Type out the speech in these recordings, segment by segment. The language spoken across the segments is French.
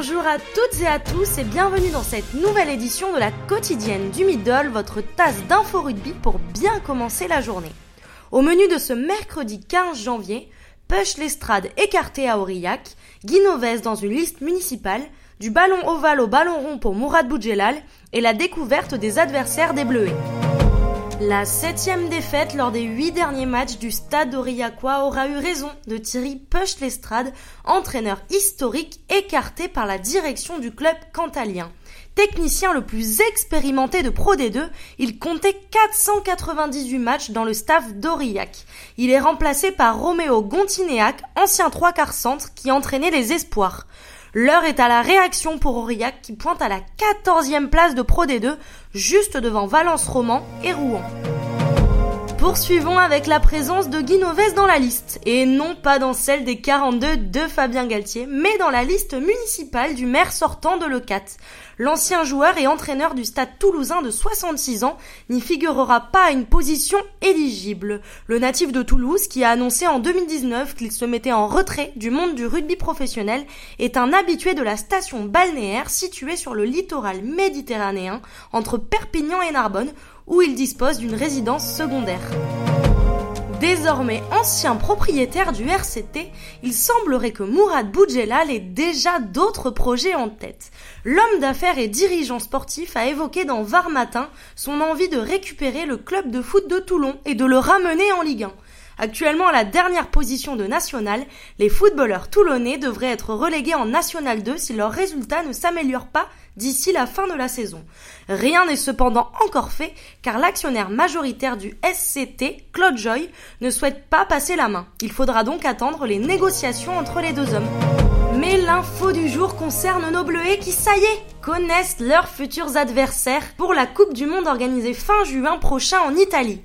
Bonjour à toutes et à tous et bienvenue dans cette nouvelle édition de la quotidienne du Middle, votre tasse d'info rugby pour bien commencer la journée. Au menu de ce mercredi 15 janvier, Push Lestrade écarté à Aurillac, Guinoves dans une liste municipale, du ballon ovale au ballon rond pour Mourad Boudjelal et la découverte des adversaires des Bleuets. La septième défaite lors des huit derniers matchs du stade aurillacois aura eu raison de Thierry Puch-Lestrade, entraîneur historique écarté par la direction du club cantalien. Technicien le plus expérimenté de Pro D2, il comptait 498 matchs dans le staff d'Aurillac. Il est remplacé par Roméo Gontinéac, ancien trois quarts centre qui entraînait les espoirs. L'heure est à la réaction pour Aurillac qui pointe à la 14e place de Pro D2, juste devant Valence Roman et Rouen. Poursuivons avec la présence de Guinoves dans la liste, et non pas dans celle des 42 de Fabien Galtier, mais dans la liste municipale du maire sortant de Lecat. L'ancien joueur et entraîneur du stade toulousain de 66 ans n'y figurera pas à une position éligible. Le natif de Toulouse, qui a annoncé en 2019 qu'il se mettait en retrait du monde du rugby professionnel, est un habitué de la station balnéaire située sur le littoral méditerranéen entre Perpignan et Narbonne, où il dispose d'une résidence secondaire. Désormais ancien propriétaire du RCT, il semblerait que Mourad Boudjelal ait déjà d'autres projets en tête. L'homme d'affaires et dirigeant sportif a évoqué dans Var Matin son envie de récupérer le club de foot de Toulon et de le ramener en Ligue 1. Actuellement à la dernière position de National, les footballeurs toulonnais devraient être relégués en National 2 si leurs résultats ne s'améliorent pas d'ici la fin de la saison. Rien n'est cependant encore fait car l'actionnaire majoritaire du SCT, Claude Joy, ne souhaite pas passer la main. Il faudra donc attendre les négociations entre les deux hommes. Mais l'info du jour concerne nos Bleuets qui, ça y est, connaissent leurs futurs adversaires pour la Coupe du Monde organisée fin juin prochain en Italie.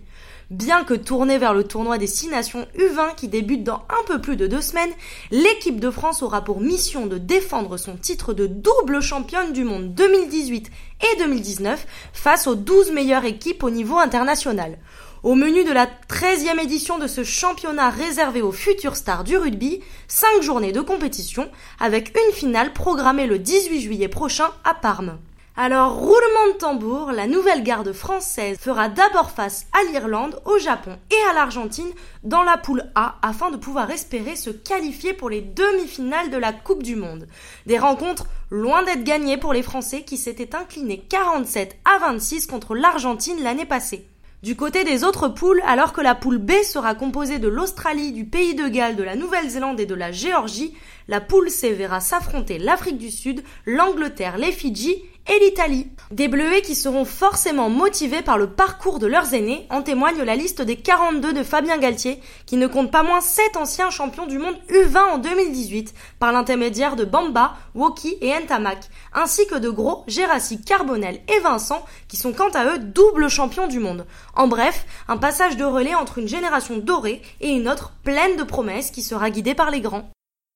Bien que tournée vers le tournoi des 6 nations U20 qui débute dans un peu plus de deux semaines, l'équipe de France aura pour mission de défendre son titre de double championne du monde 2018 et 2019 face aux 12 meilleures équipes au niveau international. Au menu de la 13e édition de ce championnat réservé aux futures stars du rugby, 5 journées de compétition avec une finale programmée le 18 juillet prochain à Parme. Alors, roulement de tambour, la nouvelle garde française fera d'abord face à l'Irlande, au Japon et à l'Argentine dans la poule A afin de pouvoir espérer se qualifier pour les demi-finales de la Coupe du Monde. Des rencontres loin d'être gagnées pour les Français qui s'étaient inclinés 47 à 26 contre l'Argentine l'année passée. Du côté des autres poules, alors que la poule B sera composée de l'Australie, du Pays de Galles, de la Nouvelle-Zélande et de la Géorgie, la poule C verra s'affronter l'Afrique du Sud, l'Angleterre, les Fidji et l'Italie. Des Bleuets qui seront forcément motivés par le parcours de leurs aînés, en témoigne la liste des 42 de Fabien Galtier, qui ne compte pas moins 7 anciens champions du monde U20 en 2018, par l'intermédiaire de Bamba, Woki et Ntamak, ainsi que de Gros, Gérassi, Carbonel et Vincent, qui sont quant à eux doubles champions du monde. En bref, un passage de relais entre une génération dorée et une autre pleine de promesses qui sera guidée par les grands.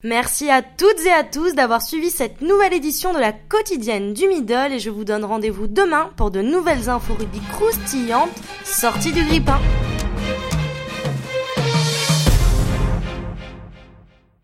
Merci à toutes et à tous d'avoir suivi cette nouvelle édition de la quotidienne du Middle et je vous donne rendez-vous demain pour de nouvelles infos rugby croustillantes sorties du grippin.